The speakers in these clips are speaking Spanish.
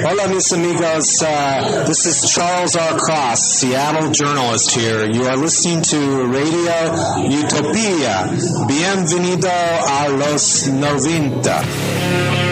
Hola, mis amigos. Uh, this is Charles R. Cross, Seattle journalist here. You are listening to Radio Utopia. Bienvenido a los 90.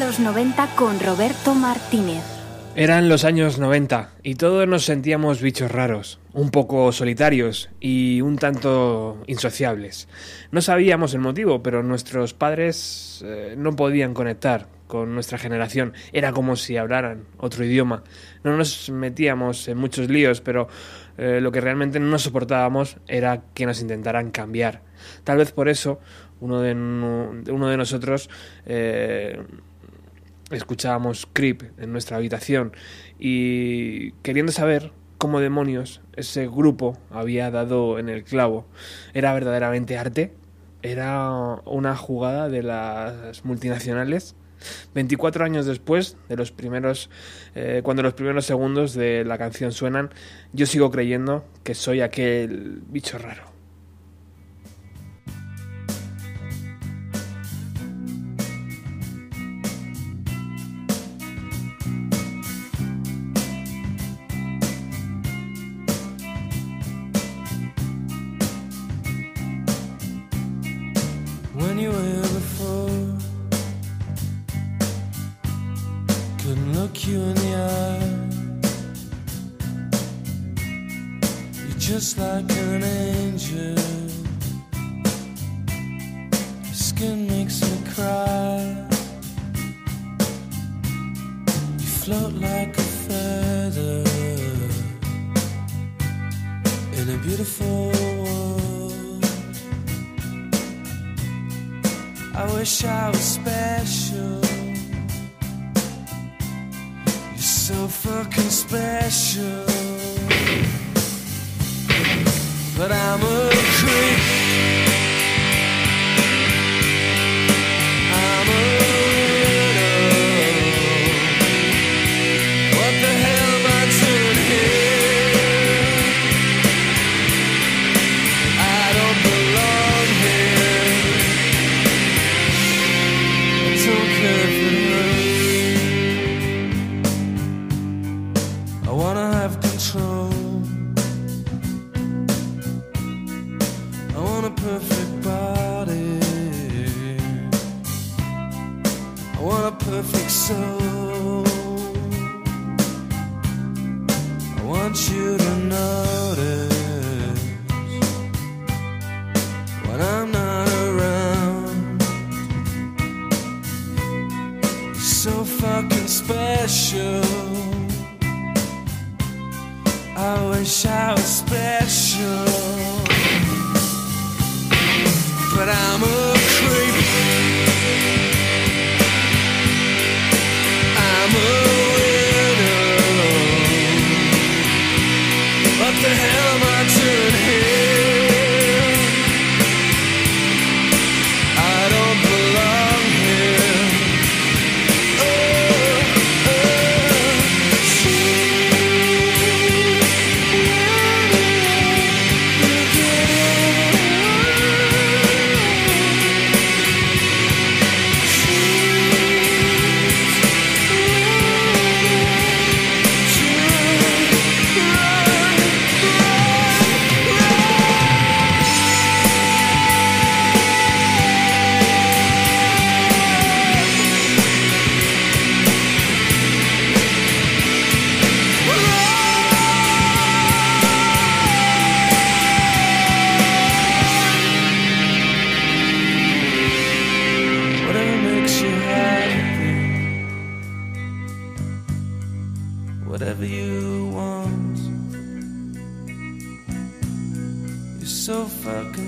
Los 90 con Roberto Martínez. Eran los años 90 y todos nos sentíamos bichos raros, un poco solitarios y un tanto insociables. No sabíamos el motivo, pero nuestros padres eh, no podían conectar con nuestra generación. Era como si hablaran otro idioma. No nos metíamos en muchos líos, pero eh, lo que realmente no soportábamos era que nos intentaran cambiar. Tal vez por eso uno de, uno de nosotros eh, escuchábamos Creep en nuestra habitación y queriendo saber cómo demonios ese grupo había dado en el clavo. ¿Era verdaderamente arte? ¿Era una jugada de las multinacionales? 24 años después de los primeros eh, cuando los primeros segundos de la canción suenan yo sigo creyendo que soy aquel bicho raro but I'm a creep.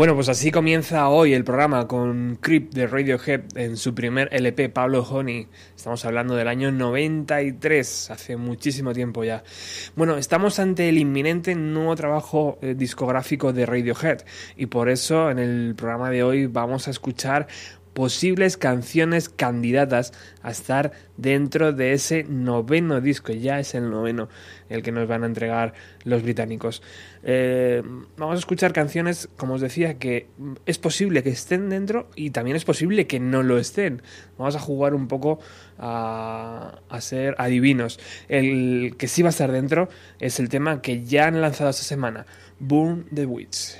Bueno, pues así comienza hoy el programa con Creep de Radiohead en su primer LP, Pablo Honey. Estamos hablando del año 93, hace muchísimo tiempo ya. Bueno, estamos ante el inminente nuevo trabajo eh, discográfico de Radiohead y por eso en el programa de hoy vamos a escuchar posibles canciones candidatas a estar dentro de ese noveno disco, ya es el noveno el que nos van a entregar los británicos. Eh, vamos a escuchar canciones, como os decía, que es posible que estén dentro y también es posible que no lo estén. Vamos a jugar un poco a, a ser adivinos. El que sí va a estar dentro es el tema que ya han lanzado esta semana, Burn the Witch.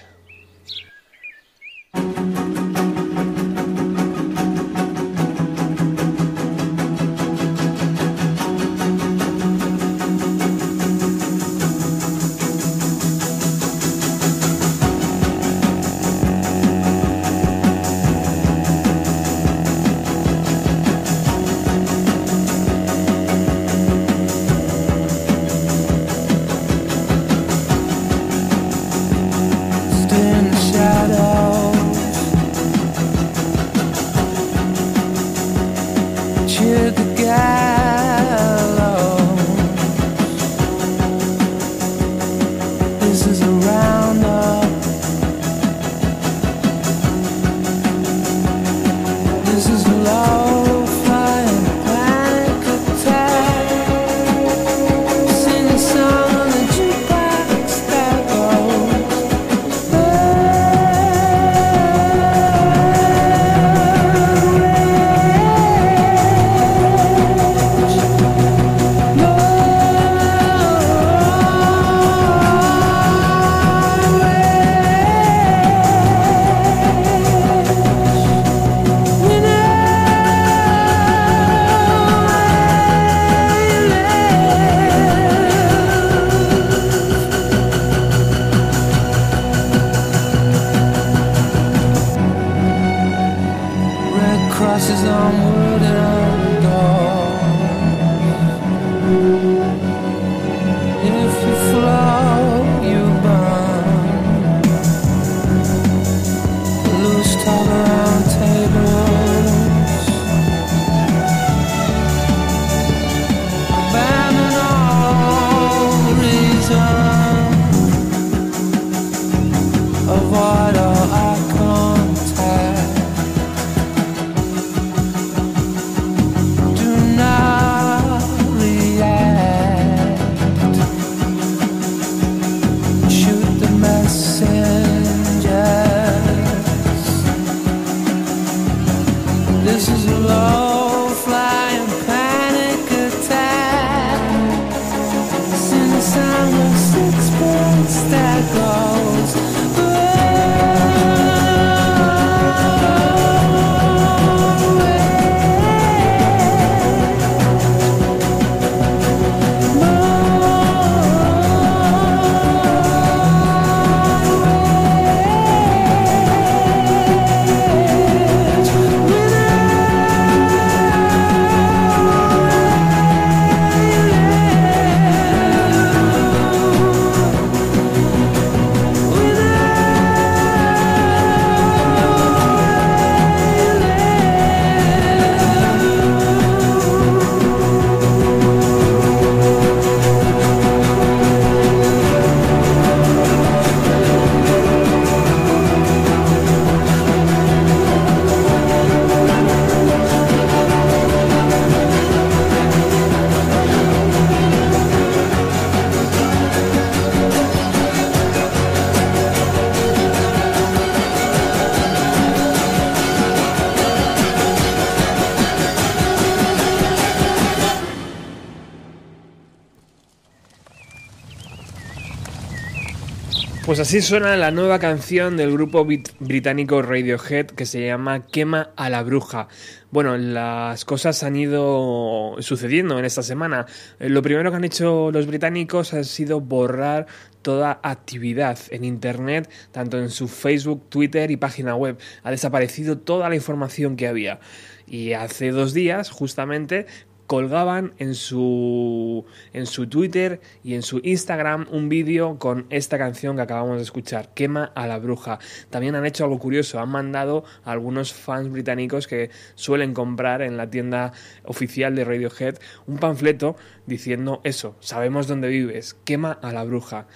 Pues así suena la nueva canción del grupo británico Radiohead que se llama Quema a la bruja. Bueno, las cosas han ido sucediendo en esta semana. Eh, lo primero que han hecho los británicos ha sido borrar toda actividad en Internet, tanto en su Facebook, Twitter y página web. Ha desaparecido toda la información que había. Y hace dos días, justamente, colgaban en su, en su Twitter y en su Instagram un vídeo con esta canción que acabamos de escuchar, Quema a la bruja. También han hecho algo curioso, han mandado a algunos fans británicos que suelen comprar en la tienda oficial de Radiohead un panfleto diciendo eso, sabemos dónde vives, quema a la bruja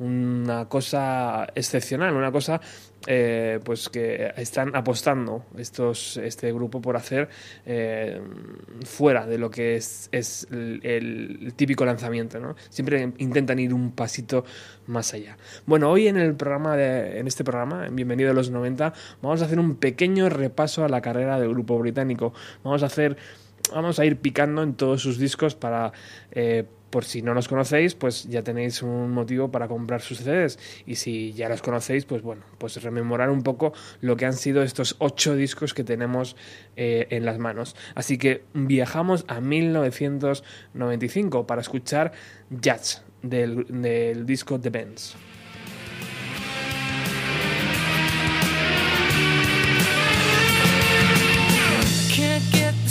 una cosa excepcional, una cosa eh, pues que están apostando estos, este grupo por hacer eh, fuera de lo que es, es el, típico lanzamiento. ¿no? Siempre intentan ir un pasito más allá. Bueno, hoy en el programa de, en este programa, en Bienvenido a los 90, vamos a hacer un pequeño repaso a la carrera del grupo británico. Vamos a hacer vamos a ir picando en todos sus discos para eh, por si no los conocéis, pues ya tenéis un motivo para comprar sus CDs. Y si ya los conocéis, pues bueno, pues rememorar un poco lo que han sido estos ocho discos que tenemos eh, en las manos. Así que viajamos a 1995 para escuchar Jazz del, del disco The Benz. Can't get the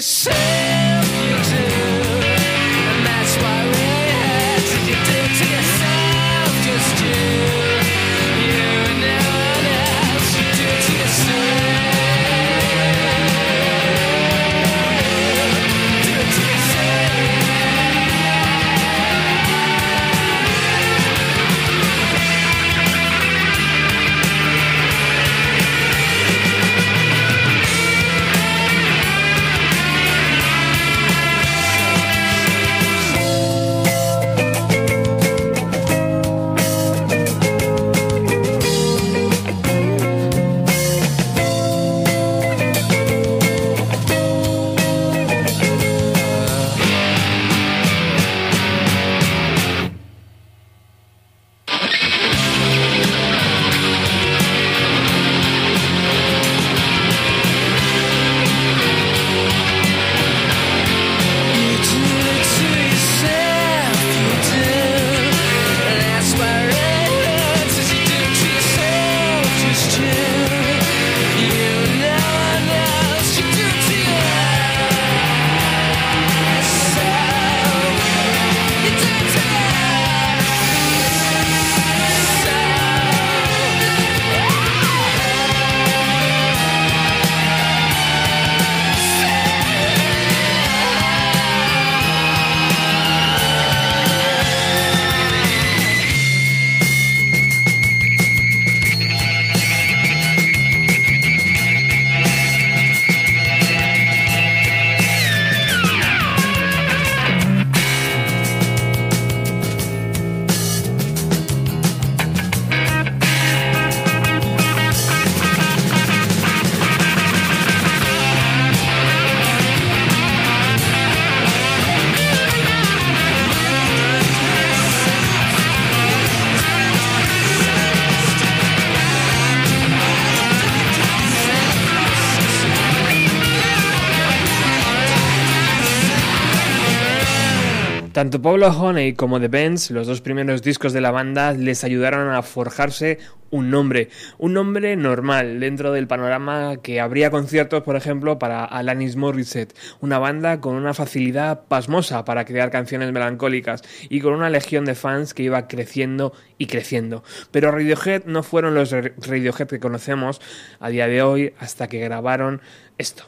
serious. Pablo Honey como The Bends, los dos primeros discos de la banda, les ayudaron a forjarse un nombre, un nombre normal dentro del panorama que habría conciertos, por ejemplo, para Alanis Morissette, una banda con una facilidad pasmosa para crear canciones melancólicas y con una legión de fans que iba creciendo y creciendo. Pero Radiohead no fueron los Radiohead que conocemos a día de hoy hasta que grabaron esto.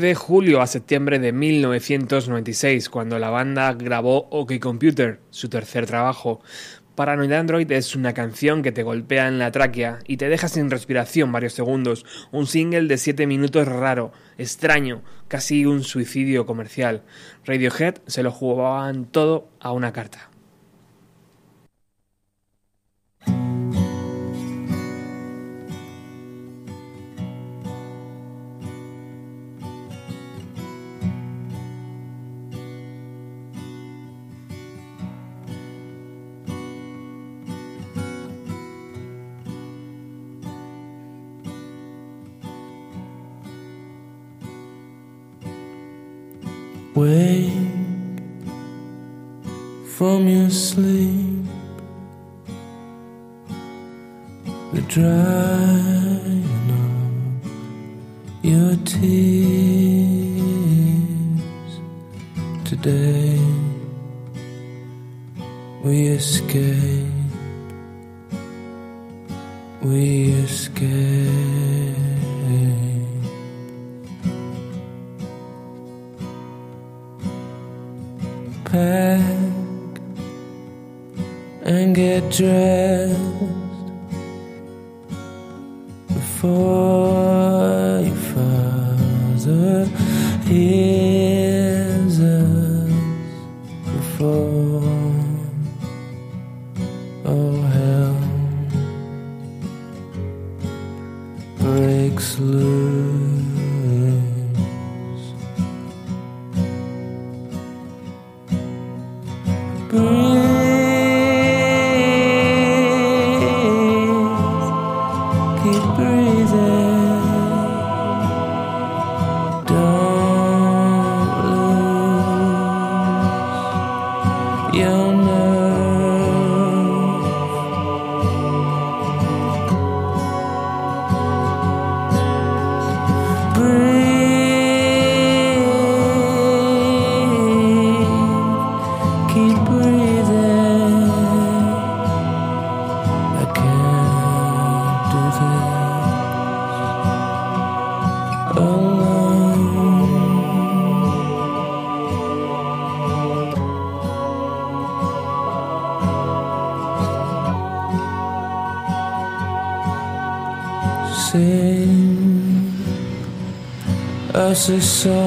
De julio a septiembre de 1996 cuando la banda grabó OK Computer, su tercer trabajo. Paranoid Android es una canción que te golpea en la tráquea y te deja sin respiración varios segundos, un single de 7 minutos raro, extraño, casi un suicidio comercial. Radiohead se lo jugaban todo a una carta. Wake from your sleep, the drying of your tears. Today we escape, só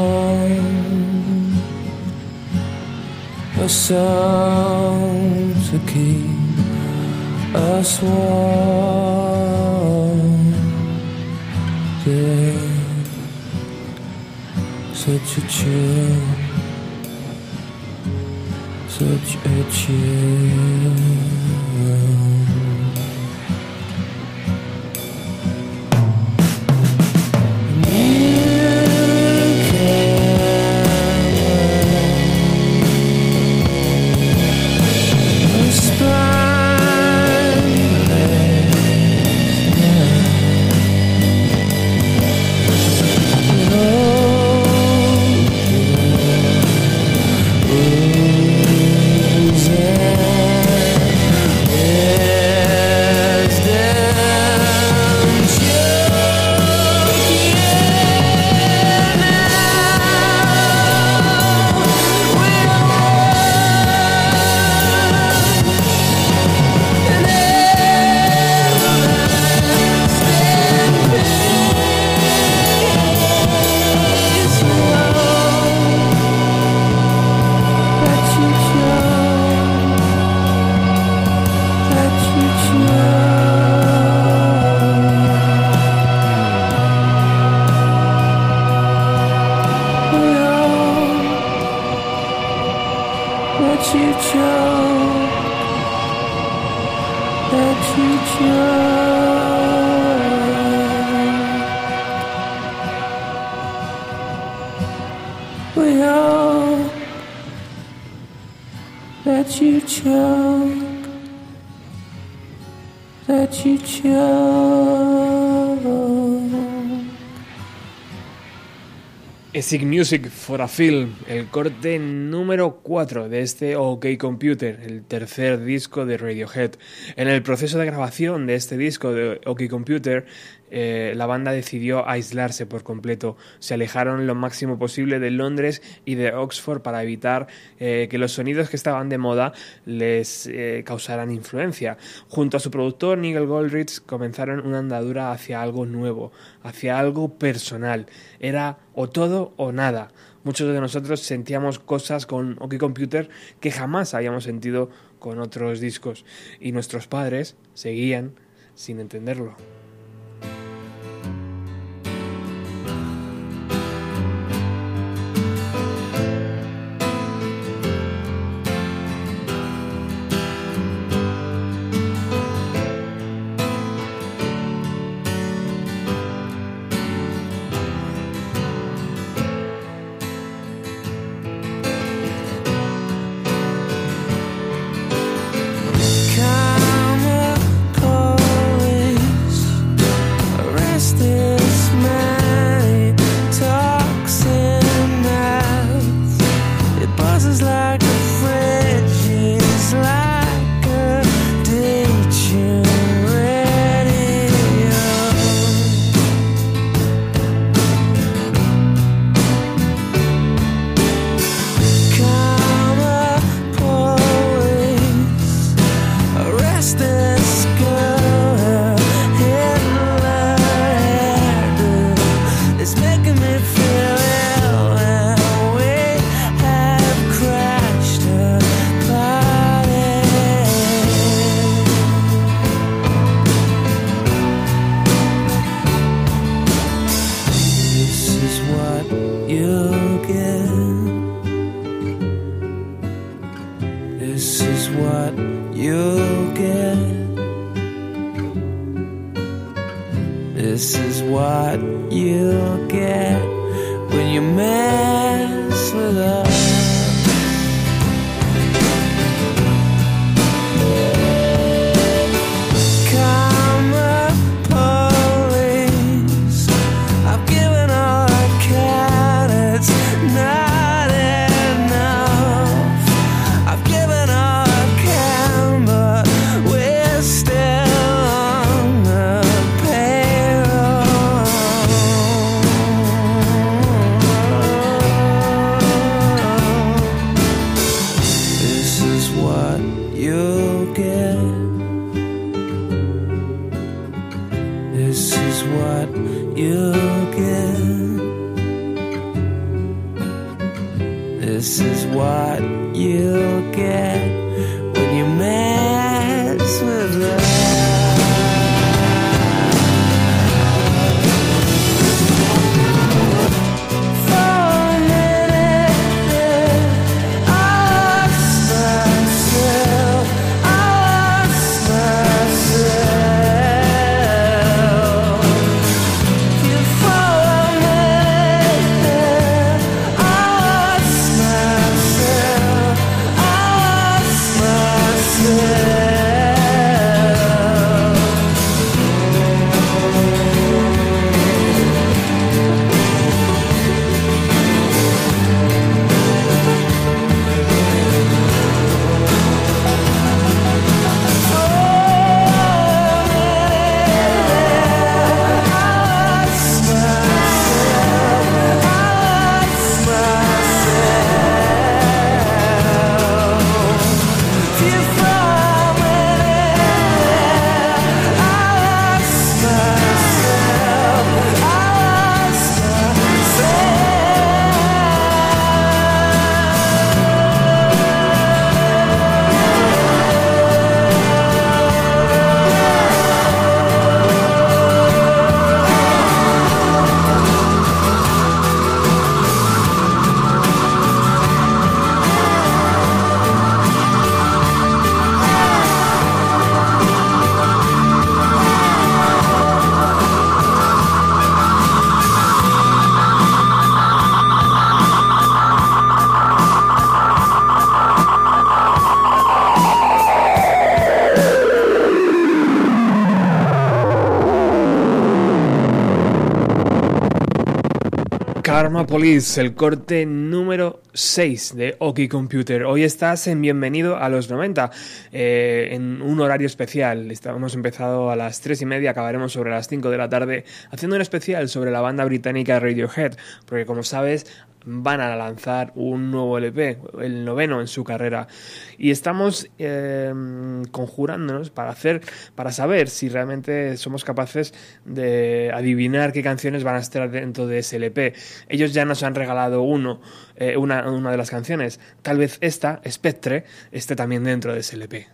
Music for a Film, el corte número 4 de este OK Computer, el tercer disco de Radiohead. En el proceso de grabación de este disco de OK Computer, eh, la banda decidió aislarse por completo. Se alejaron lo máximo posible de Londres y de Oxford para evitar eh, que los sonidos que estaban de moda les eh, causaran influencia. Junto a su productor Nigel Goldrich comenzaron una andadura hacia algo nuevo, hacia algo personal. Era o todo o nada. Muchos de nosotros sentíamos cosas con OK Computer que jamás habíamos sentido con otros discos y nuestros padres seguían sin entenderlo. Karma el corte número 6 de Oki Computer. Hoy estás en Bienvenido a los 90, eh, en un horario especial. Hemos empezado a las 3 y media, acabaremos sobre las 5 de la tarde, haciendo un especial sobre la banda británica Radiohead, porque como sabes, van a lanzar un nuevo LP, el noveno en su carrera. Y estamos eh, conjurándonos para hacer, para saber si realmente somos capaces de adivinar qué canciones van a estar dentro de ese LP. Ellos ya nos han regalado uno, eh, una, una de las canciones. Tal vez esta, Spectre, esté también dentro de ese LP.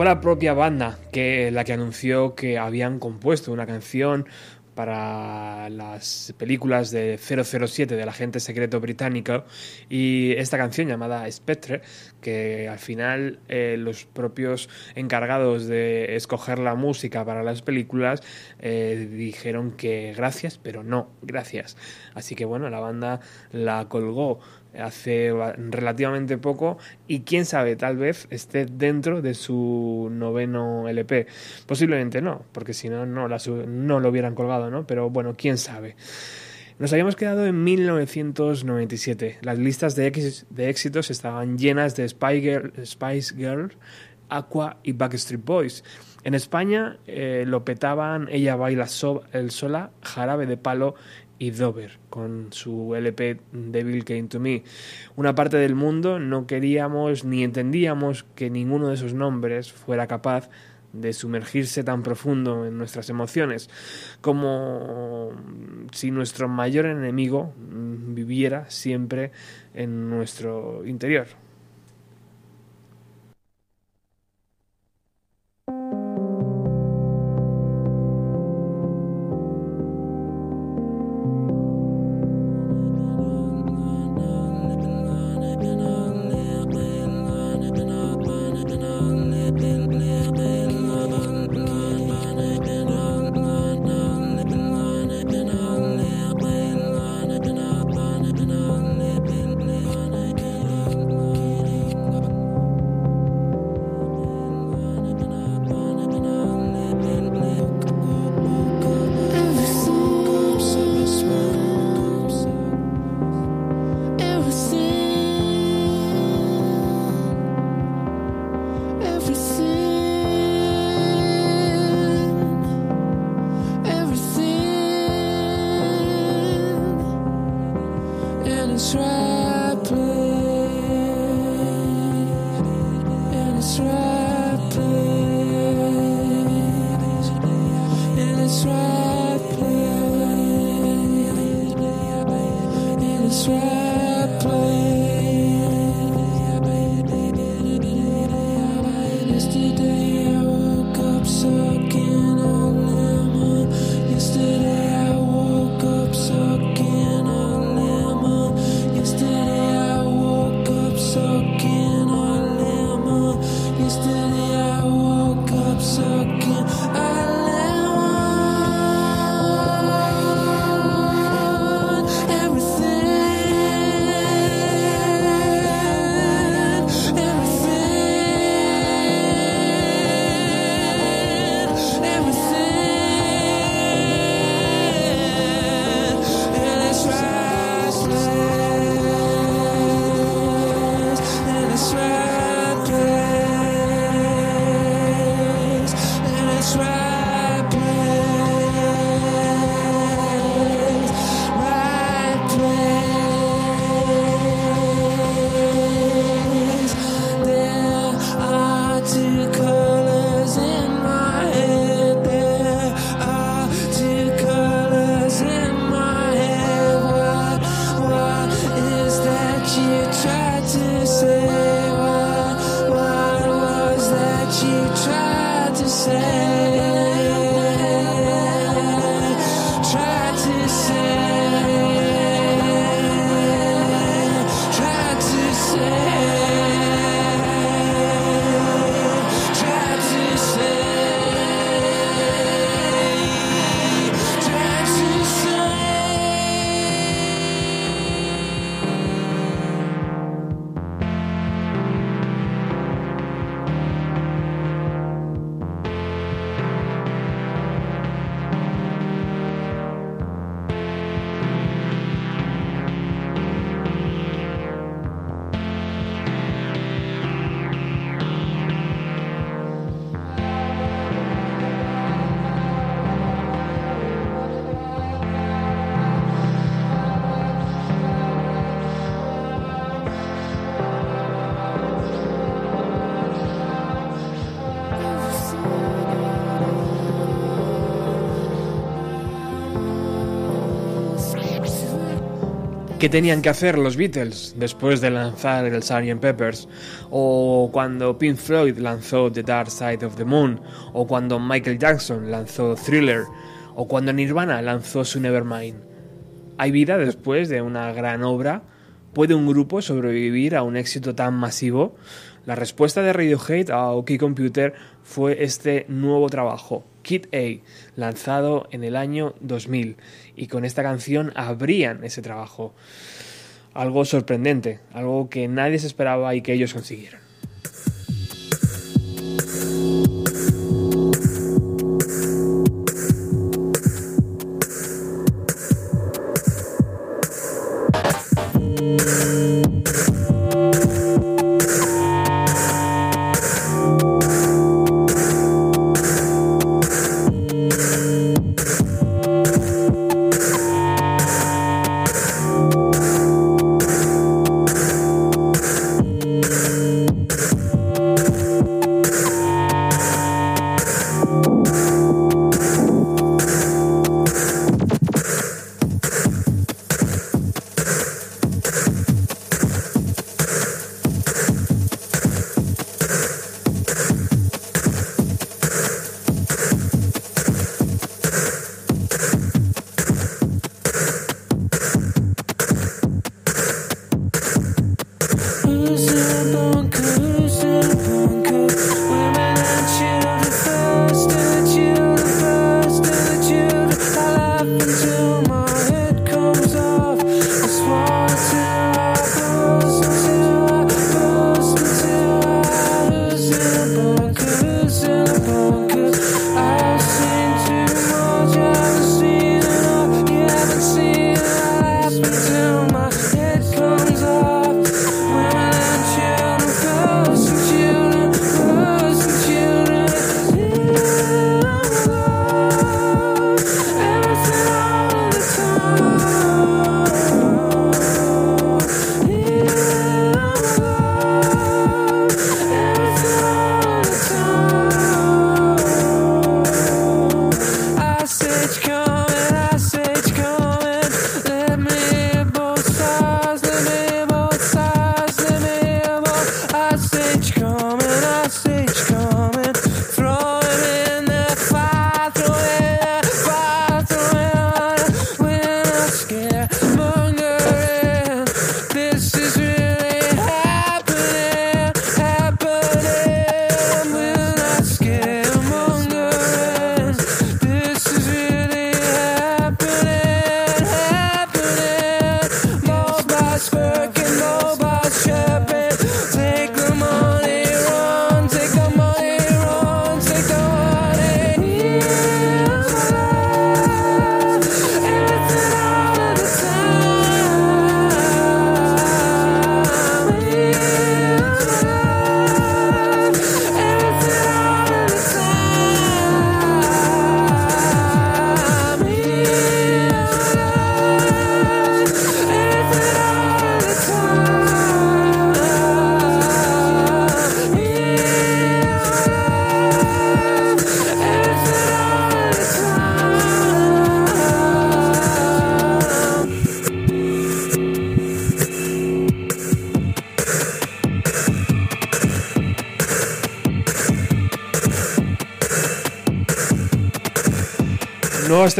Fue la propia banda que la que anunció que habían compuesto una canción para las películas de 007 del agente secreto británico y esta canción llamada Spectre que al final eh, los propios encargados de escoger la música para las películas eh, dijeron que gracias pero no gracias. Así que bueno la banda la colgó hace relativamente poco y quién sabe, tal vez esté dentro de su noveno LP. Posiblemente no, porque si no, no, la lo hubieran colgado, ¿no? Pero bueno, quién sabe. Nos habíamos quedado en 1997. Las listas de, éxitos estaban llenas de Spice Girl, Aqua y Backstreet Boys. En España eh, lo petaban Ella Baila el Sola, Jarabe de Palo y Dover con su LP Devil Came to Me. Una parte del mundo no queríamos ni entendíamos que ninguno de esos nombres fuera capaz de sumergirse tan profundo en nuestras emociones, como si nuestro mayor enemigo viviera siempre en nuestro interior. ¿Qué tenían que hacer los Beatles después de lanzar el Sgt. Peppers? O cuando Pink Floyd lanzó The Dark Side of the Moon? O cuando Michael Jackson lanzó Thriller? O cuando Nirvana lanzó su Nevermind? ¿Hay vida después de una gran obra? ¿Puede un grupo sobrevivir a un éxito tan masivo? La respuesta de Radiohead a OK Computer fue este nuevo trabajo, Kid A, lanzado en el año 2000, y con esta canción abrían ese trabajo. Algo sorprendente, algo que nadie se esperaba y que ellos consiguieron.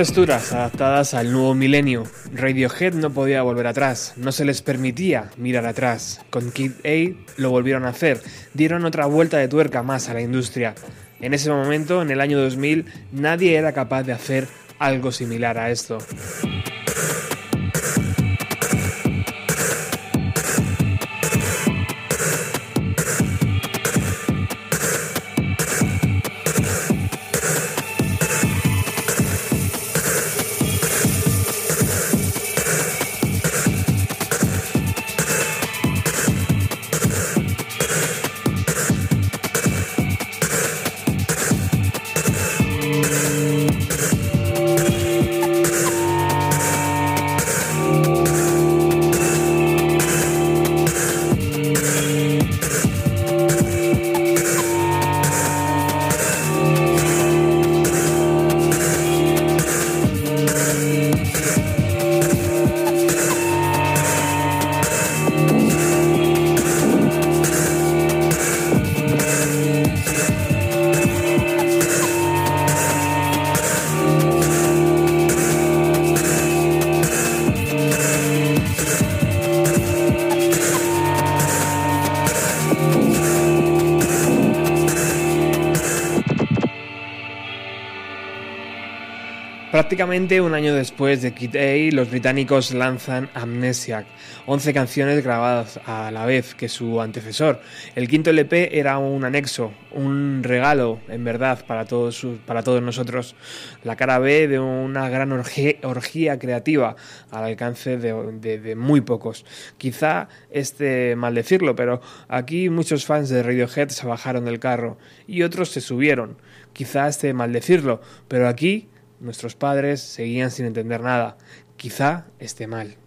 Texturas adaptadas al nuevo milenio. Radiohead no podía volver atrás, no se les permitía mirar atrás. Con Kid A lo volvieron a hacer, dieron otra vuelta de tuerca más a la industria. En ese momento, en el año 2000, nadie era capaz de hacer algo similar a esto. Prácticamente un año después de Kid A, los británicos lanzan Amnesiac, 11 canciones grabadas a la vez que su antecesor. El quinto LP era un anexo, un regalo, en verdad, para todos, para todos nosotros. La cara B de una gran orgía, creativa al alcance de, muy pocos. Quizá este mal decirlo, pero aquí muchos fans de Radiohead se bajaron del carro y otros se subieron. Quizá este mal decirlo, pero aquí Nuestros padres seguían sin entender nada. Quizá esté mal.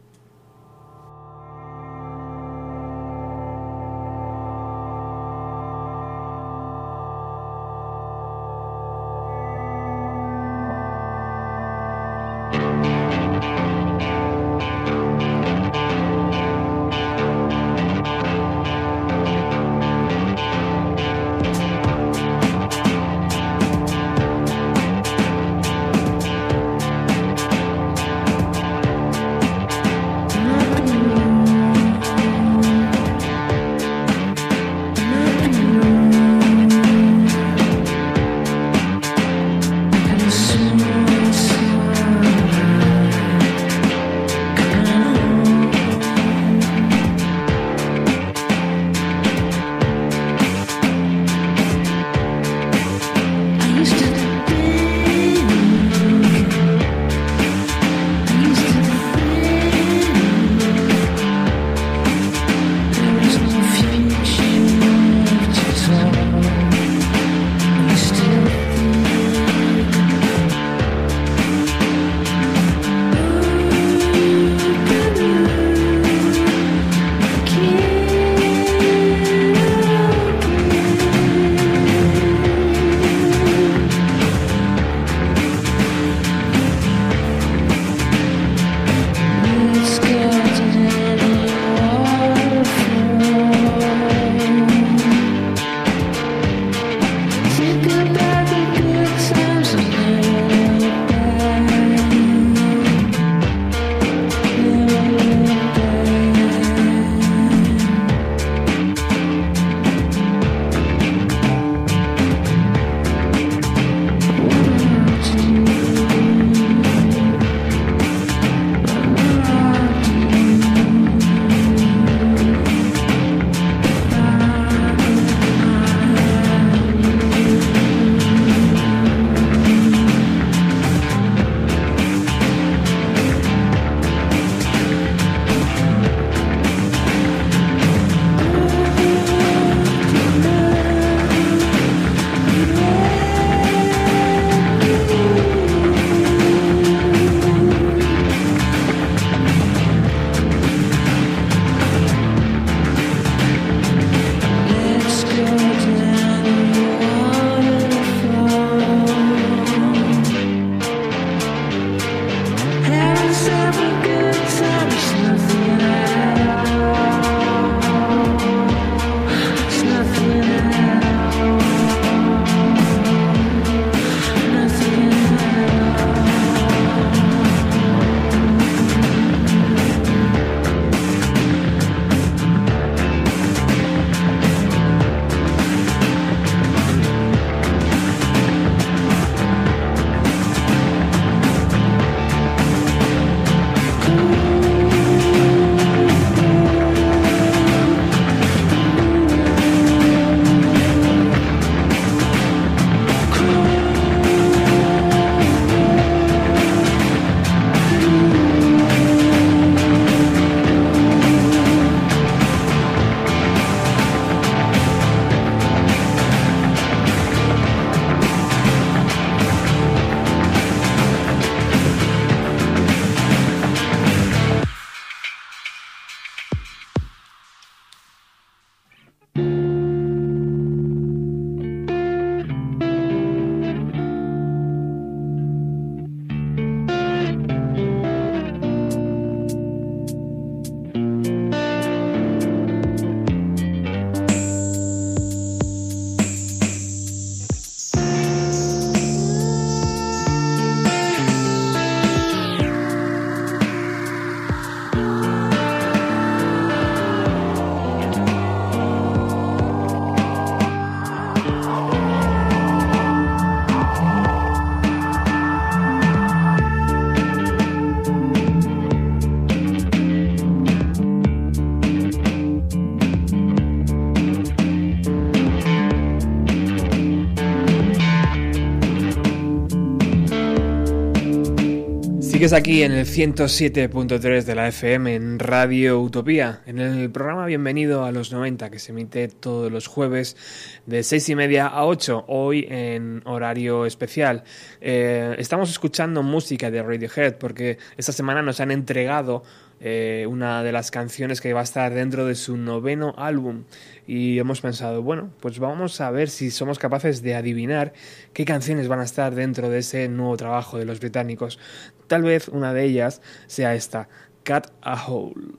Sigues aquí en el 107.3 de la FM en Radio Utopía, en el programa Bienvenido a los 90 que se emite todos los jueves de 6 y media a 8, hoy en horario especial. Eh, estamos escuchando música de Radiohead porque esta semana nos han entregado eh, una de las canciones que va a estar dentro de su noveno álbum y hemos pensado, bueno, pues vamos a ver si somos capaces de adivinar qué canciones van a estar dentro de ese nuevo trabajo de los británicos. Tal vez una de ellas sea esta, Cut a Hole.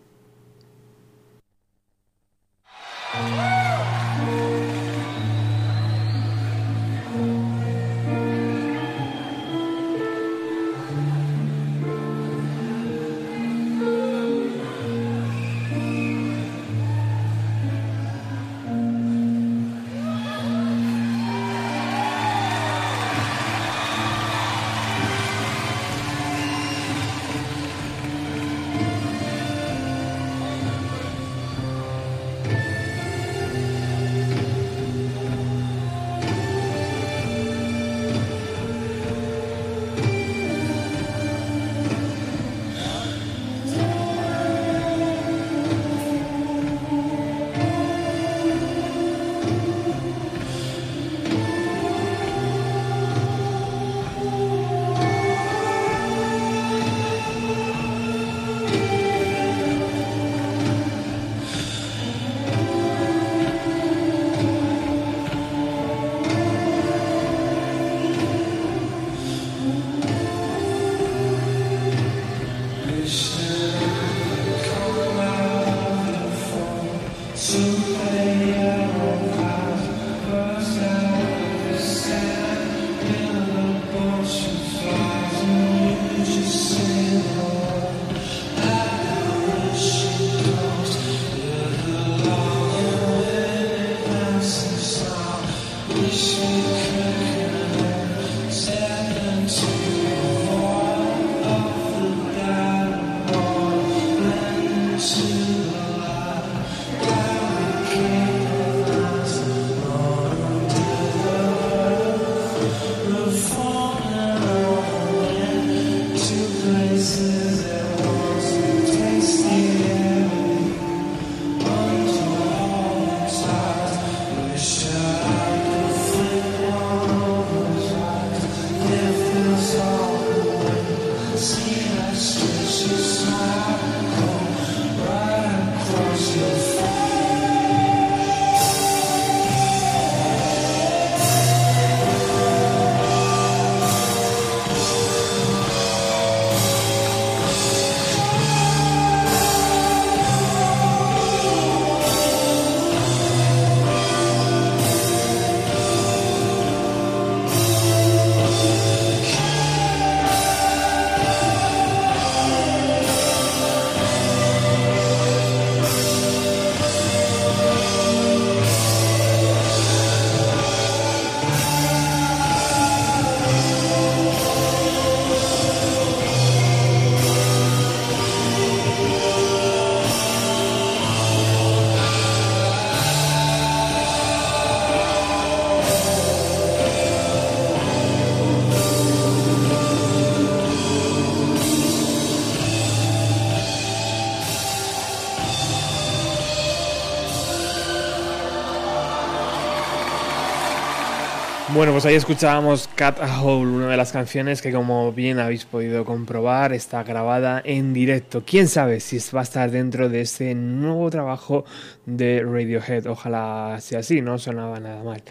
Bueno, pues ahí escuchábamos Cat a Hole, una de las canciones que como bien habéis podido comprobar está grabada en directo. ¿Quién sabe si va a estar dentro de este nuevo trabajo de Radiohead? Ojalá sea así, no sonaba nada mal.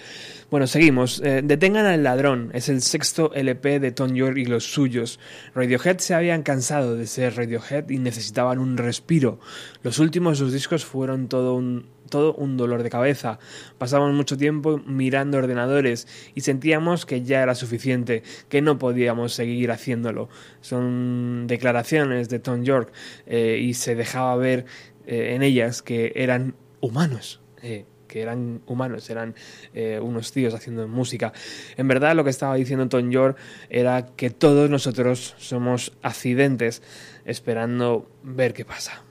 Bueno, seguimos. Eh, Detengan al ladrón. Es el sexto LP de Tom York y los suyos. Radiohead se habían cansado de ser Radiohead y necesitaban un respiro. Los últimos sus discos fueron todo un todo un dolor de cabeza. Pasábamos mucho tiempo mirando ordenadores y sentíamos que ya era suficiente, que no podíamos seguir haciéndolo. Son declaraciones de Tom York eh, y se dejaba ver eh, en ellas que eran humanos. Eh, que eran humanos, eran unos tíos haciendo música. En verdad lo que estaba diciendo Tom York era que todos nosotros somos accidentes esperando ver qué pasa.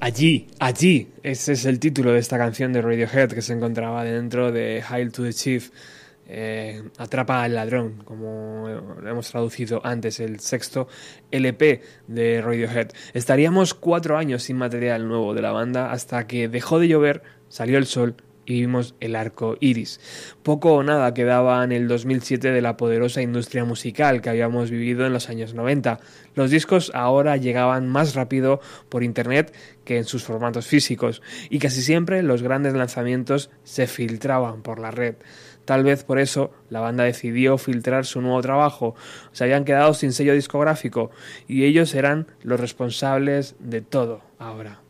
Allí, allí. Ese es el título de esta canción de Radiohead que se encontraba dentro de Hail to the Chief. Eh, Atrapa al ladrón, como hemos traducido antes, el sexto LP de Radiohead. Estaríamos cuatro años sin material nuevo de la banda hasta que dejó de llover, salió el sol y vimos el arco iris. Poco o nada quedaba en el 2007 de la poderosa industria musical que habíamos vivido en los años 90. Los discos ahora llegaban más rápido por internet que en sus formatos físicos y casi siempre los grandes lanzamientos se filtraban por la red. Tal vez por eso la banda decidió filtrar su nuevo trabajo. Se habían quedado sin sello discográfico y ellos eran los responsables de todo ahora.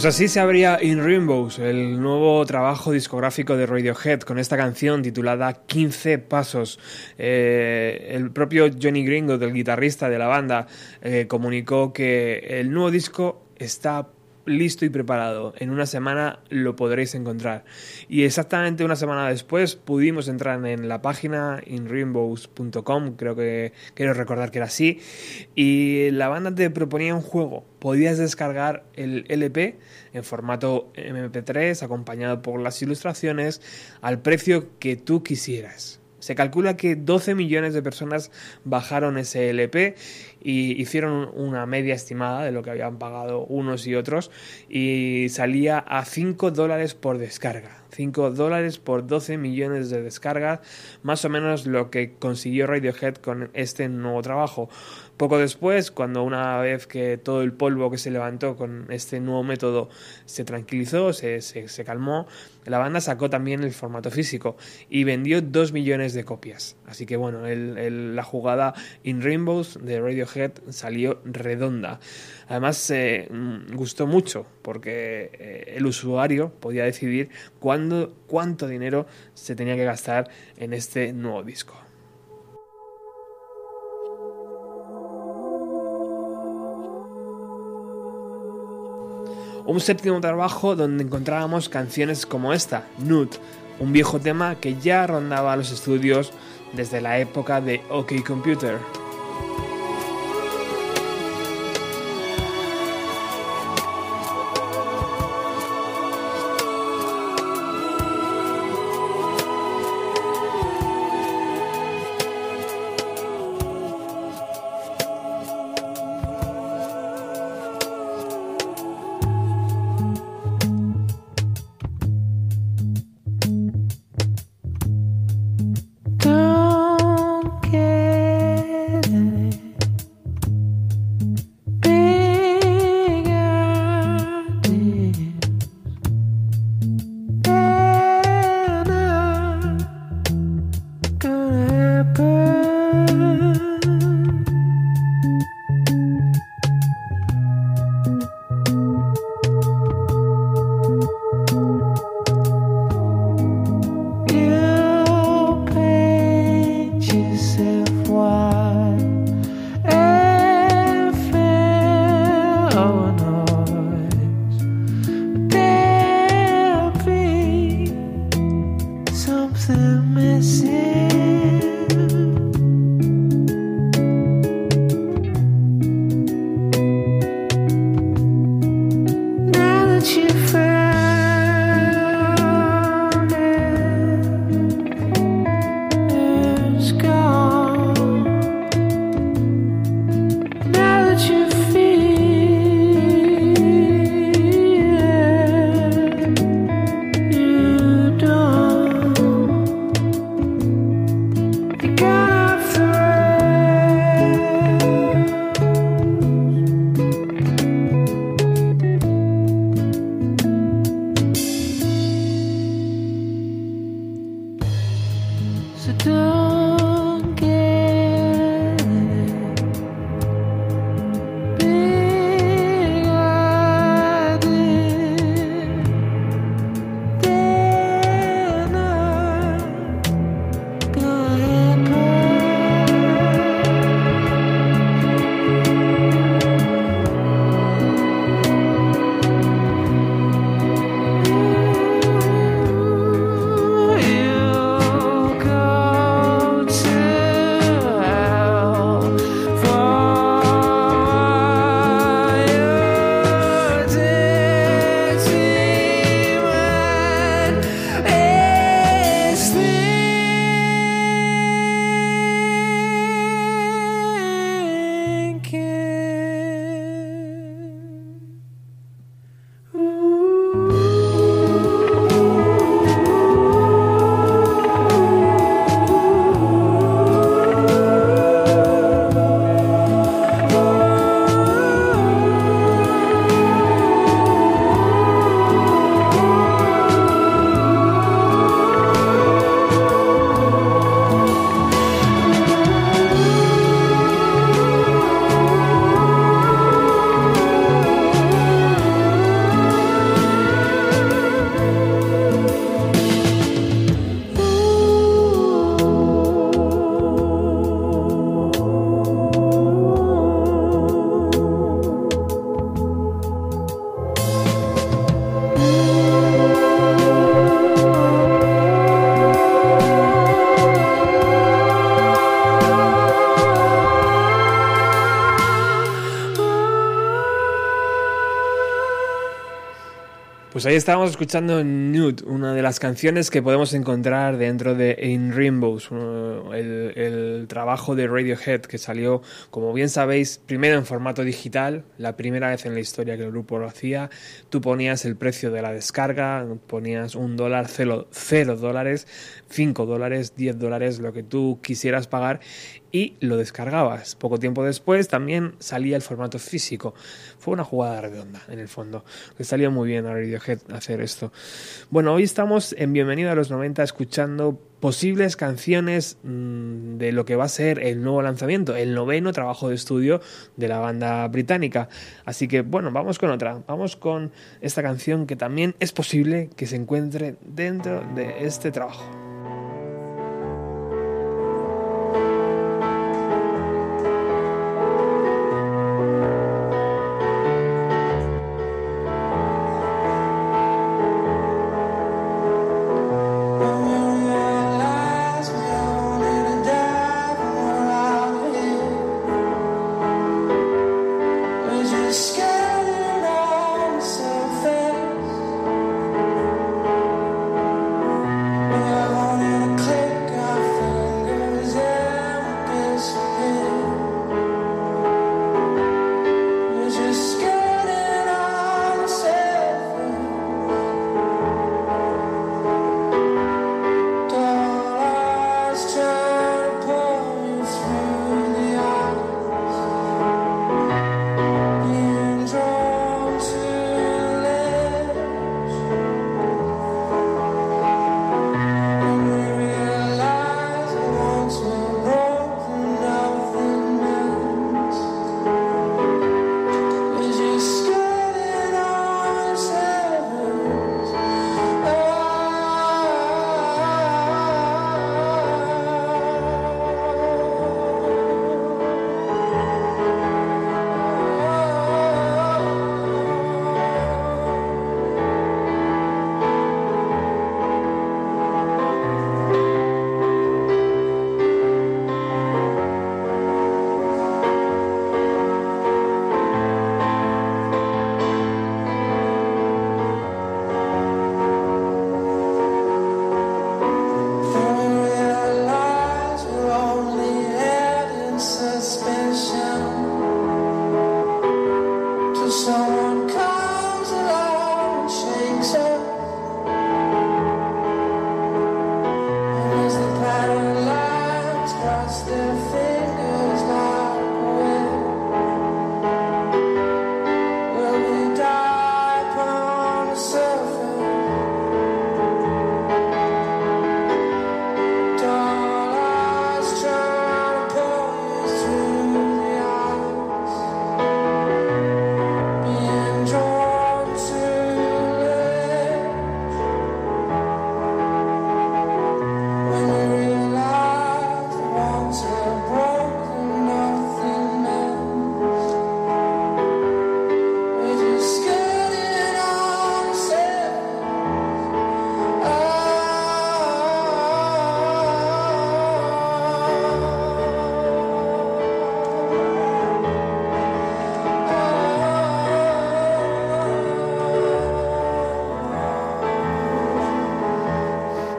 Pues así se abría In Rainbows, el nuevo trabajo discográfico de Radiohead, con esta canción titulada 15 Pasos. Eh, el propio Johnny Gringo, del guitarrista de la banda, eh, comunicó que el nuevo disco está listo y preparado. En una semana lo podréis encontrar. Y exactamente una semana después pudimos entrar en la página inrainbows.com, creo que quiero recordar que era así, y la banda te proponía un juego. Podías descargar el LP en formato MP3 acompañado por las ilustraciones al precio que tú quisieras. Se calcula que 12 millones de personas bajaron ese LP y hicieron una media estimada de lo que habían pagado unos y otros y salía a 5 dólares por descarga. 5 dólares por 12 millones de descargas, más o menos lo que consiguió Radiohead con este nuevo trabajo. Poco después, cuando una vez que todo el polvo que se levantó con este nuevo método se tranquilizó, se, calmó, la banda sacó también el formato físico y vendió 2 millones de copias. Así que bueno, la jugada In Rainbows de Radiohead salió redonda. Además, eh, gustó mucho porque eh, el usuario podía decidir cuándo, cuánto dinero se tenía que gastar en este nuevo disco. Un séptimo trabajo donde encontrábamos canciones como esta, Nude, un viejo tema que ya rondaba los estudios desde la época de OK Computer. Pues ahí estábamos escuchando Nude, una de las canciones que podemos encontrar dentro de In Rainbows, uno- trabajo de Radiohead que salió, como bien sabéis, primero en formato digital, la primera vez en la historia que el grupo lo hacía. Tú ponías el precio de la descarga, ponías un dólar, cero, cero dólares, cinco dólares, diez dólares, lo que tú quisieras pagar y lo descargabas. Poco tiempo después también salía el formato físico. Fue una jugada redonda, en el fondo. Le salió muy bien a Radiohead hacer esto. Bueno, hoy estamos en Bienvenido a los 90 escuchando posibles canciones mmm, de lo que va a ser el nuevo lanzamiento, el noveno trabajo de estudio de la banda británica. Así que bueno, vamos con otra. Vamos con esta canción que también es posible que se encuentre dentro de este trabajo.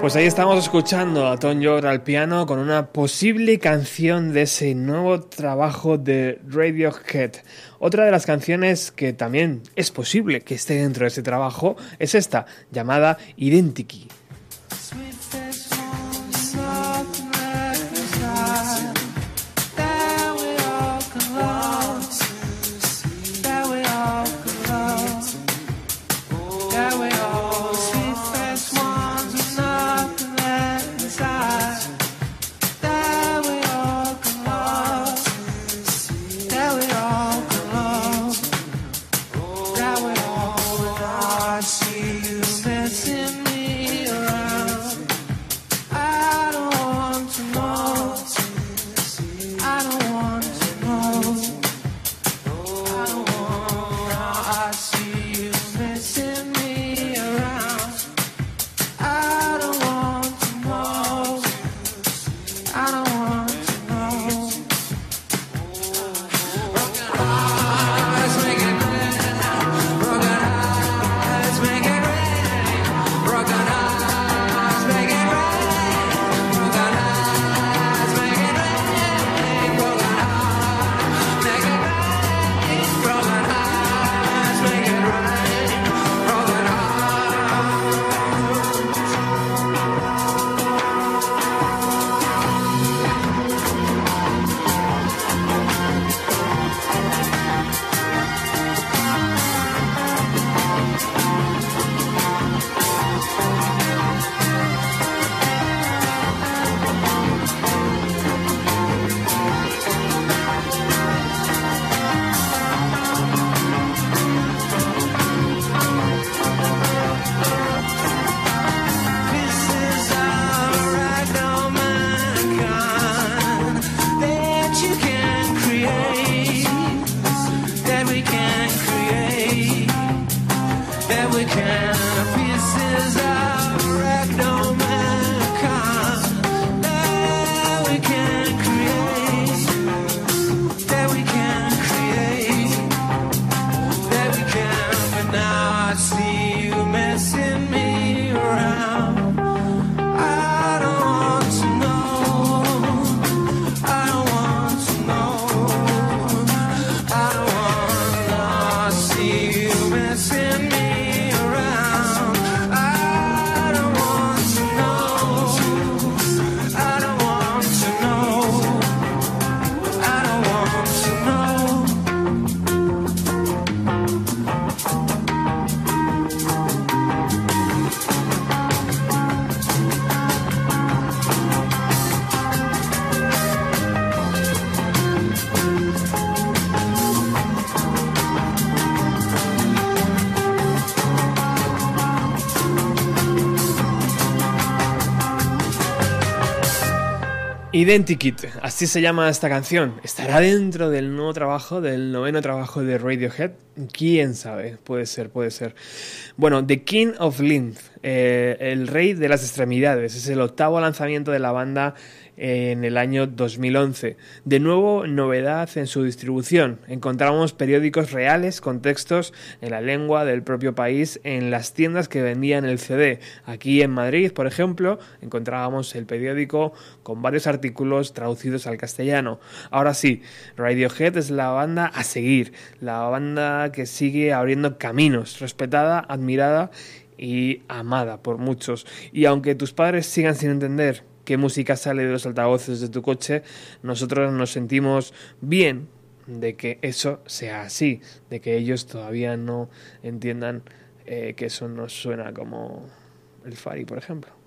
Pues ahí estamos escuchando a Tom York al piano con una posible canción de ese nuevo trabajo de Radiohead. Otra de las canciones que también es posible que esté dentro de ese trabajo es esta, llamada Identity. Identikit, así se llama esta canción. ¿Estará dentro del nuevo trabajo, del noveno trabajo de Radiohead? ¿Quién sabe? Puede ser, puede ser. Bueno, The King of Lymph, eh, el rey de las extremidades, es el octavo lanzamiento de la banda en el año 2011. De nuevo, novedad en su distribución. Encontramos periódicos reales con textos en la lengua del propio país en las tiendas que vendían el CD. Aquí en Madrid, por ejemplo, encontrábamos el periódico con varios artículos traducidos al castellano. Ahora sí, Radiohead es la banda a seguir, la banda que sigue abriendo caminos, respetada, admirada y amada por muchos. Y aunque tus padres sigan sin entender qué música sale de los altavoces de tu coche, nosotros nos sentimos bien de que eso sea así, de que ellos todavía no entiendan eh, que eso nos suena como el Fari, por ejemplo.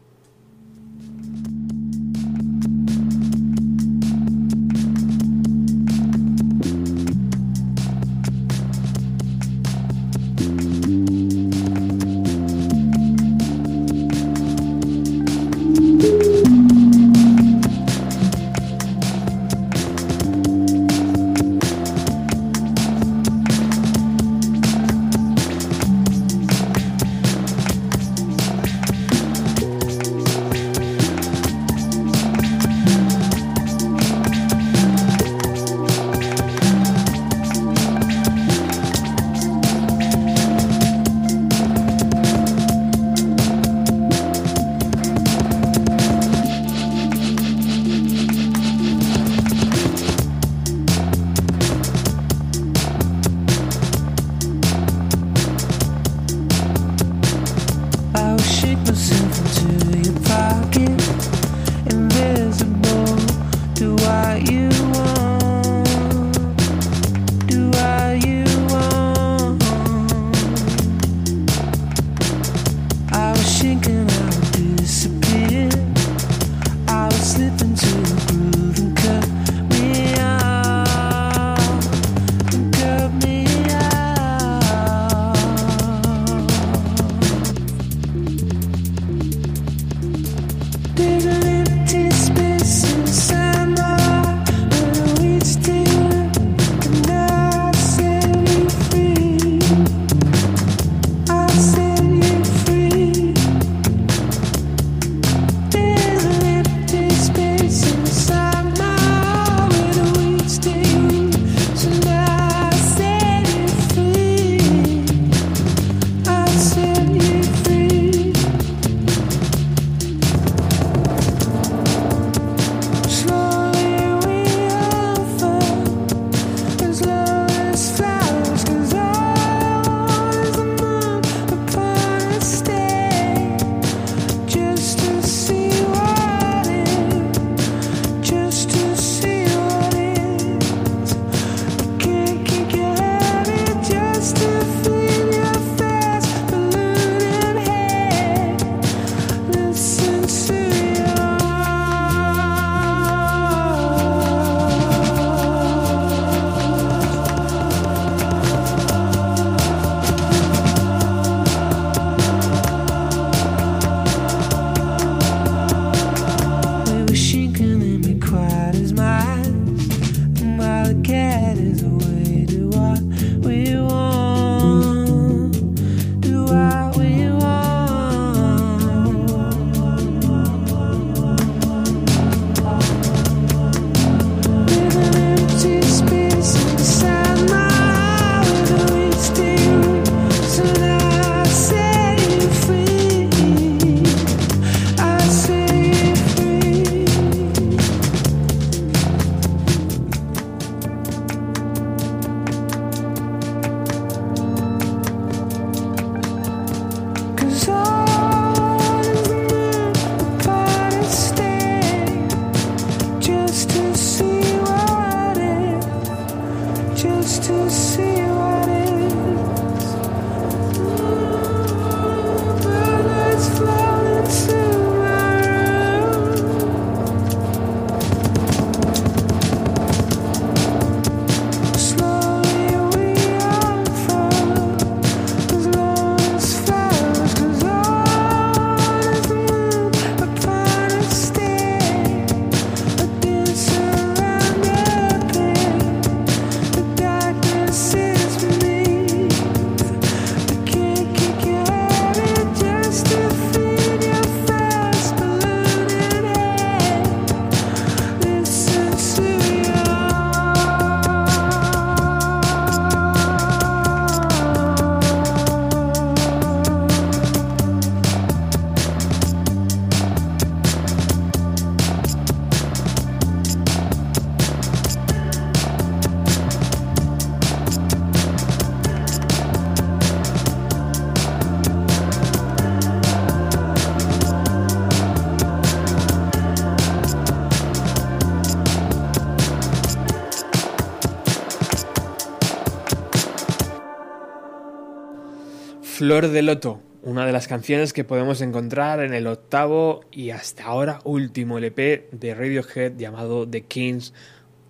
Flor de Loto, una de las canciones que podemos encontrar en el octavo y hasta ahora último LP de Radiohead llamado The Kings,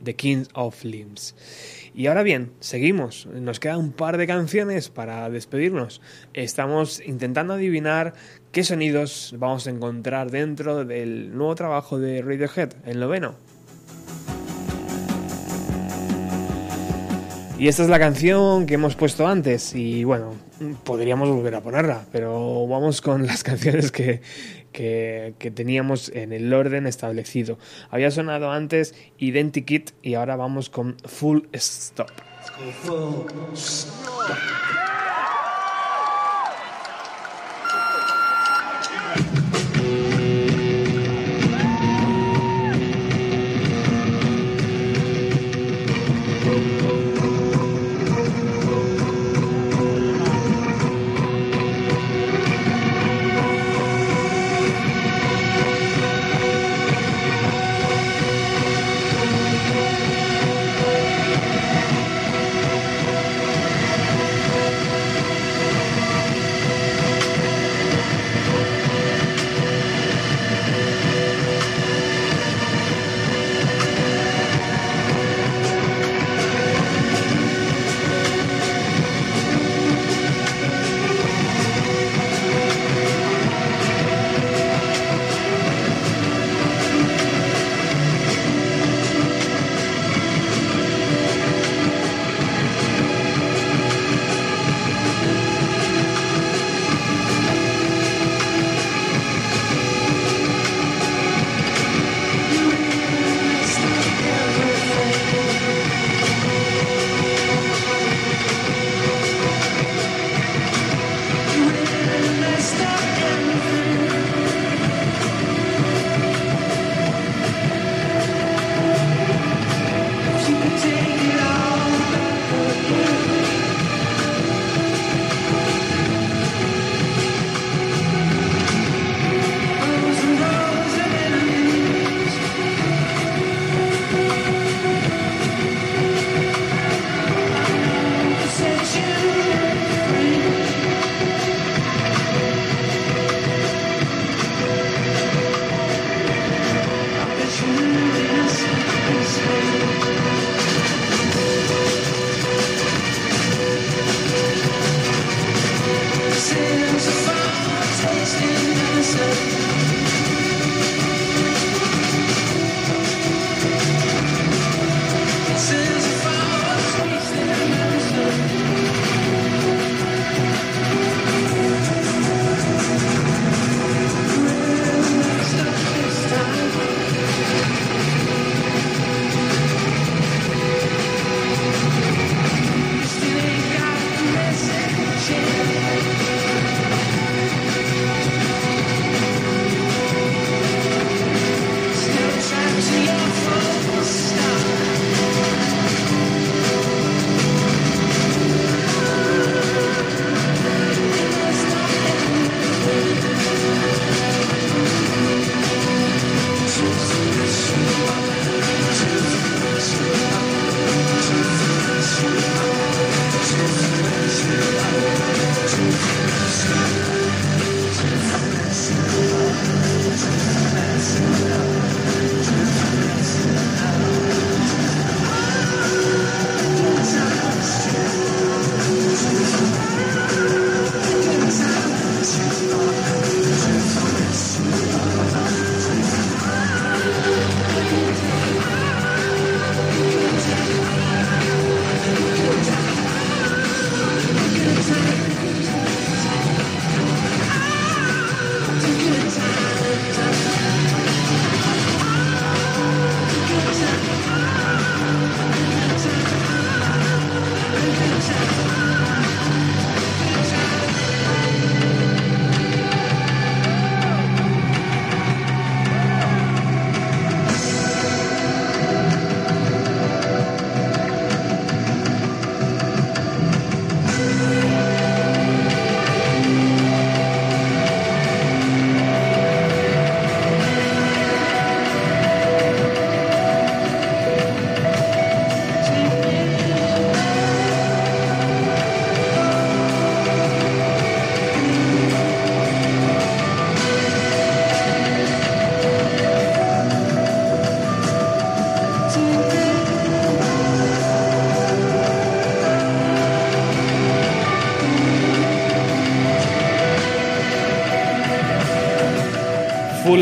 The Kings of Limbs. Y ahora bien, seguimos. Nos queda un par de canciones para despedirnos. Estamos intentando adivinar qué sonidos vamos a encontrar dentro del nuevo trabajo de Radiohead, el noveno. Y esta es la canción que hemos puesto antes y bueno, podríamos volver a ponerla, pero vamos con las canciones que, que, que teníamos en el orden establecido. Había sonado antes Identikit y ahora vamos con Full Stop.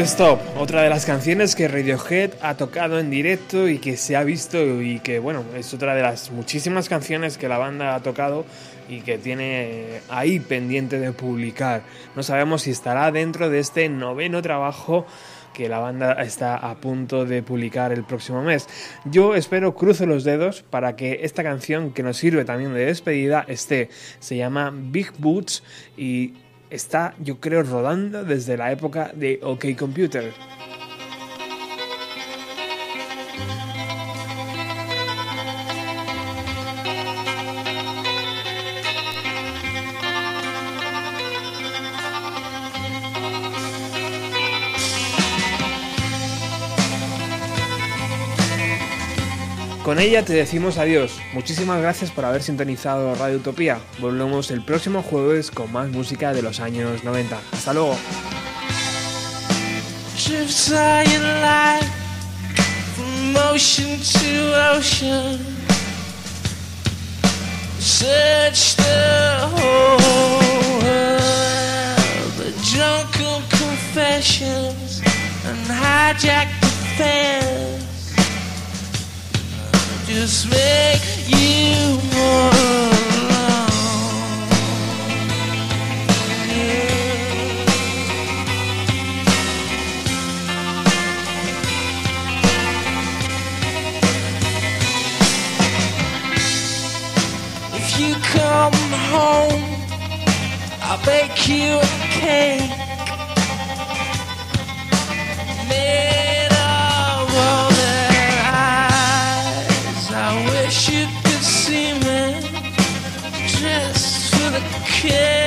Stop, otra de las canciones que Radiohead ha tocado en directo y que se ha visto y que bueno, es otra de las muchísimas canciones que la banda ha tocado y que tiene ahí pendiente de publicar. No sabemos si estará dentro de este noveno trabajo que la banda está a punto de publicar el próximo mes. Yo espero, cruzo los dedos para que esta canción que nos sirve también de despedida esté. Se llama Big Boots y está, yo creo, rodando desde la época de OK Computer. Con ella te decimos adiós. Muchísimas gracias por haber sintonizado Radio Utopía. Volvemos el próximo jueves con más música de los años 90. Hasta luego. The confessions and. Just make you more alone. Yeah. If you come home, I'll bake you a cake made the